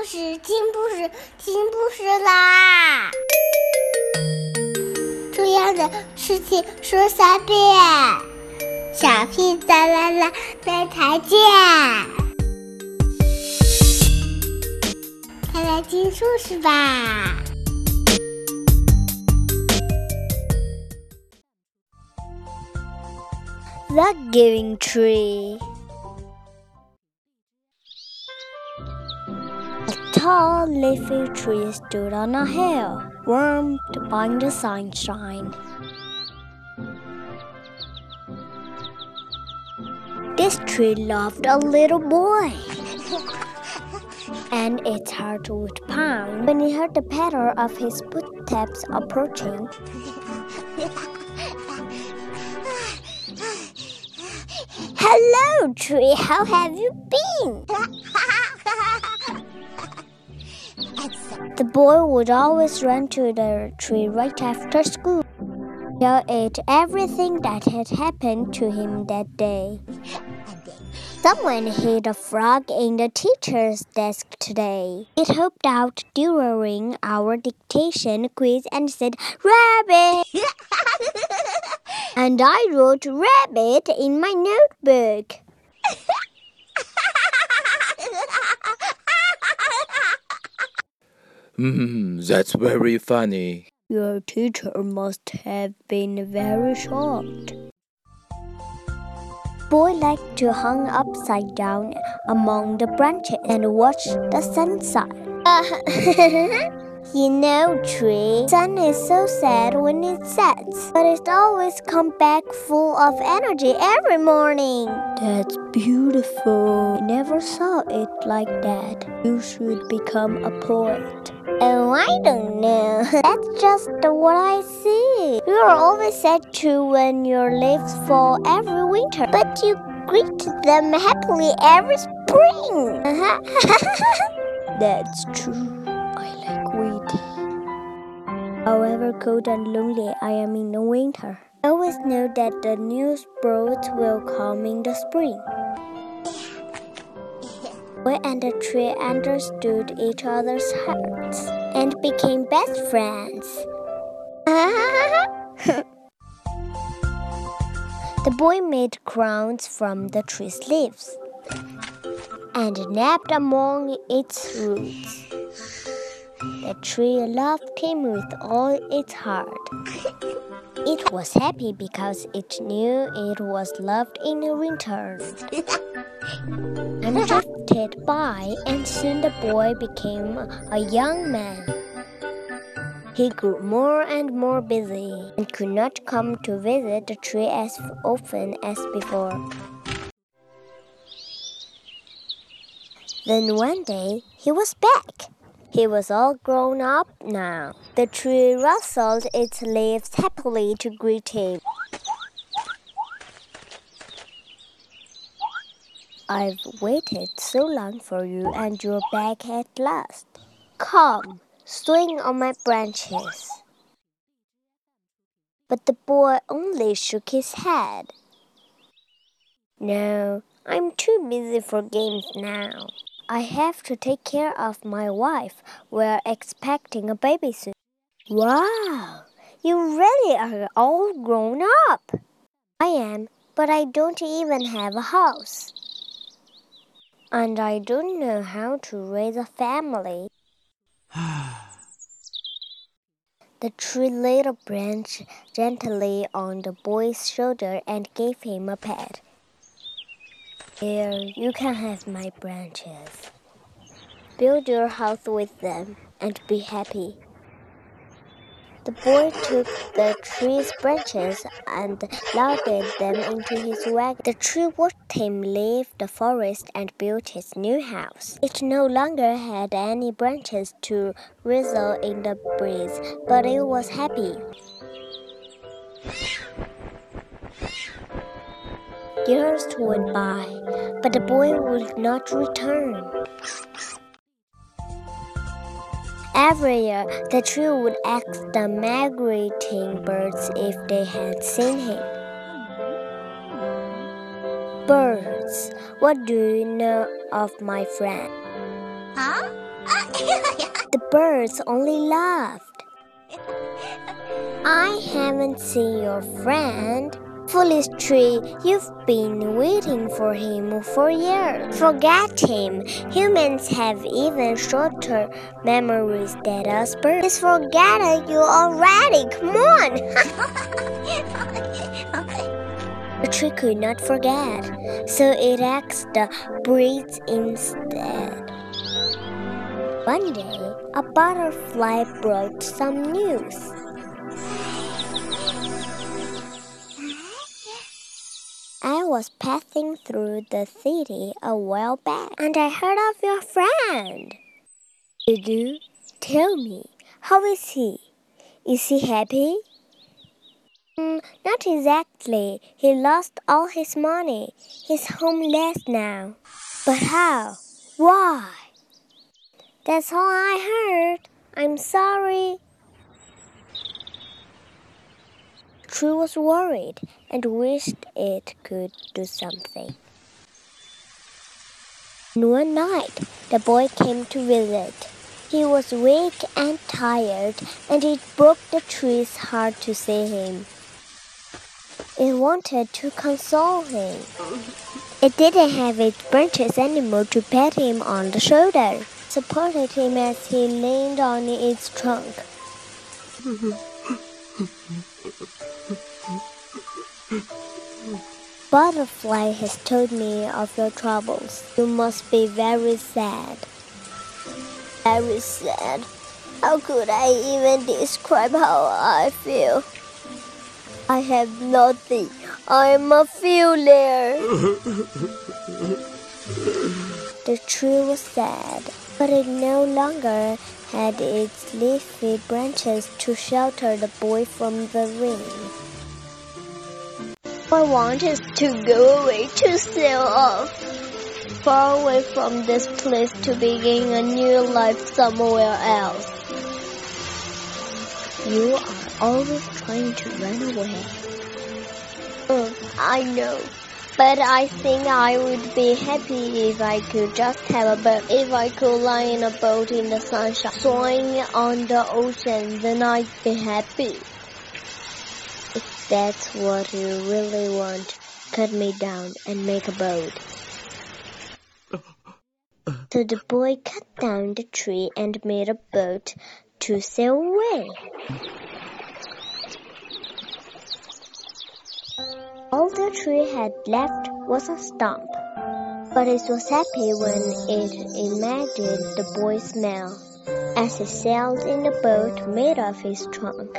故事，听故事，听故事啦！重要的事情说三遍，小屁哒啦啦，明天见！快来听故事吧！The Giving Tree tall leafy tree stood on a hill, warmed by the sunshine. This tree loved a little boy, and its heart would pound when it heard the patter of his footsteps approaching. Hello, tree. How have you been? The boy would always run to the tree right after school. Tell it everything that had happened to him that day. Someone hid a frog in the teacher's desk today. It hopped out during our dictation quiz and said, Rabbit! and I wrote rabbit in my notebook. Hmm, that's very funny. Your teacher must have been very shocked. Boy liked to hang upside down among the branches and watch the sunset. you know, tree, sun is so sad when it sets, but it always comes back full of energy every morning. That's beautiful. I never saw it like that. You should become a poet. Oh, I don't know. That's just what I see. You're always sad too when your leaves fall every winter, but you greet them happily every spring. That's true. However cold and lonely I am in the winter, I always know that the new sprouts will come in the spring. Boy and the tree understood each other's hearts and became best friends. the boy made crowns from the tree's leaves and napped among its roots. The tree loved him with all its heart. It was happy because it knew it was loved in return. and drifted by, and soon the boy became a young man. He grew more and more busy and could not come to visit the tree as often as before. Then one day he was back. He was all grown up now. The tree rustled its leaves happily to greet him. I've waited so long for you, and you're back at last. Come, swing on my branches. But the boy only shook his head. No, I'm too busy for games now. I have to take care of my wife. We're expecting a baby soon. Wow, you really are all grown up. I am, but I don't even have a house. And I don't know how to raise a family. the tree laid a branch gently on the boy's shoulder and gave him a pat. Here, you can have my branches. Build your house with them and be happy. The boy took the tree's branches and loaded them into his wagon. The tree watched him leave the forest and build his new house. It no longer had any branches to rustle in the breeze, but it was happy. Years went by, but the boy would not return. Every year, the tree would ask the migrating birds if they had seen him. Birds, what do you know of my friend? Huh? the birds only laughed. I haven't seen your friend. Foolish tree, you've been waiting for him for years. Forget him. Humans have even shorter memories than us birds. He's forgotten you already. Come on. the tree could not forget, so it asked the breeze instead. One day, a butterfly brought some news. Was passing through the city a while back and I heard of your friend. Did you? Tell me, how is he? Is he happy? Mm, not exactly. He lost all his money. He's homeless now. But how? Why? That's all I heard. I'm sorry. True was worried and wished it could do something. One night, the boy came to visit. He was weak and tired, and it broke the tree's heart to see him. It wanted to console him. It didn't have its branches anymore to pat him on the shoulder, supported him as he leaned on its trunk. Butterfly has told me of your troubles. You must be very sad. Very sad. How could I even describe how I feel? I have nothing. I am a failure. the tree was sad, but it no longer had its leafy branches to shelter the boy from the rain. I wanted to go away to sail off, far away from this place to begin a new life somewhere else. You are always trying to run away. Mm, I know. But I think I would be happy if I could just have a boat. If I could lie in a boat in the sunshine, soaring on the ocean, then I'd be happy. That's what you really want, cut me down and make a boat. So the boy cut down the tree and made a boat to sail away. All the tree had left was a stump, but it was happy when it imagined the boy's smile as he sailed in the boat made of his trunk.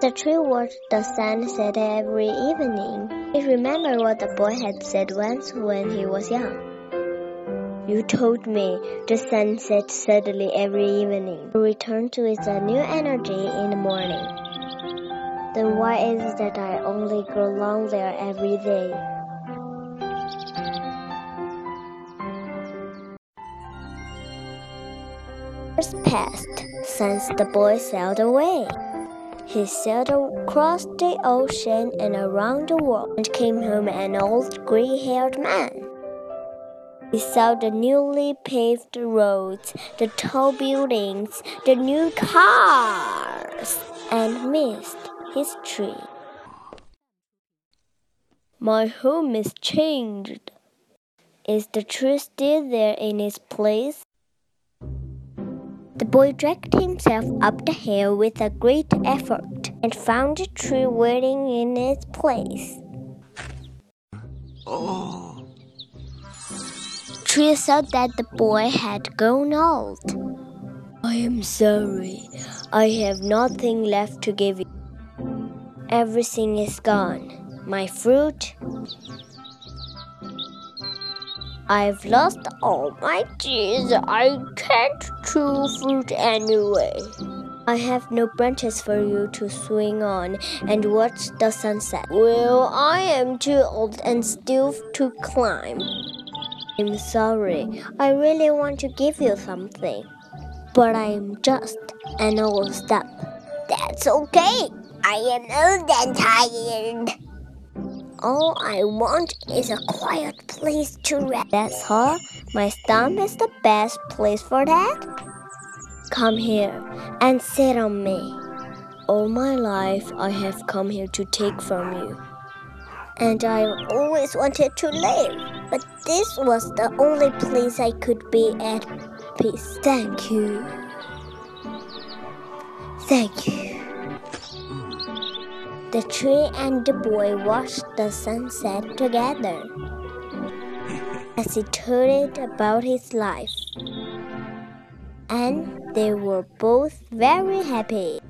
The tree watched the sun set every evening. It remembered what the boy had said once when he was young. You told me the sun sets suddenly every evening. It returned to its new energy in the morning. Then why is it that I only grow along there every day? Years passed since the boy sailed away. He sailed across the ocean and around the world and came home an old gray haired man. He saw the newly paved roads, the tall buildings, the new cars, and missed his tree. My home is changed. Is the tree still there in its place? The boy dragged himself up the hill with a great effort and found the tree waiting in its place. Oh. Tree saw that the boy had grown old. I am sorry. I have nothing left to give you. Everything is gone. My fruit, I've lost all my cheese. I can't chew fruit anyway. I have no branches for you to swing on and watch the sunset. Well, I am too old and still to climb. I'm sorry. I really want to give you something. But I'm just an old stump. That's okay. I am old and tired. All I want is a quiet place to rest. That's all? My stump is the best place for that? Come here and sit on me. All my life I have come here to take from you. And I always wanted to live, but this was the only place I could be at peace. Thank you. Thank you. The tree and the boy watched the sunset together as he told it about his life. And they were both very happy.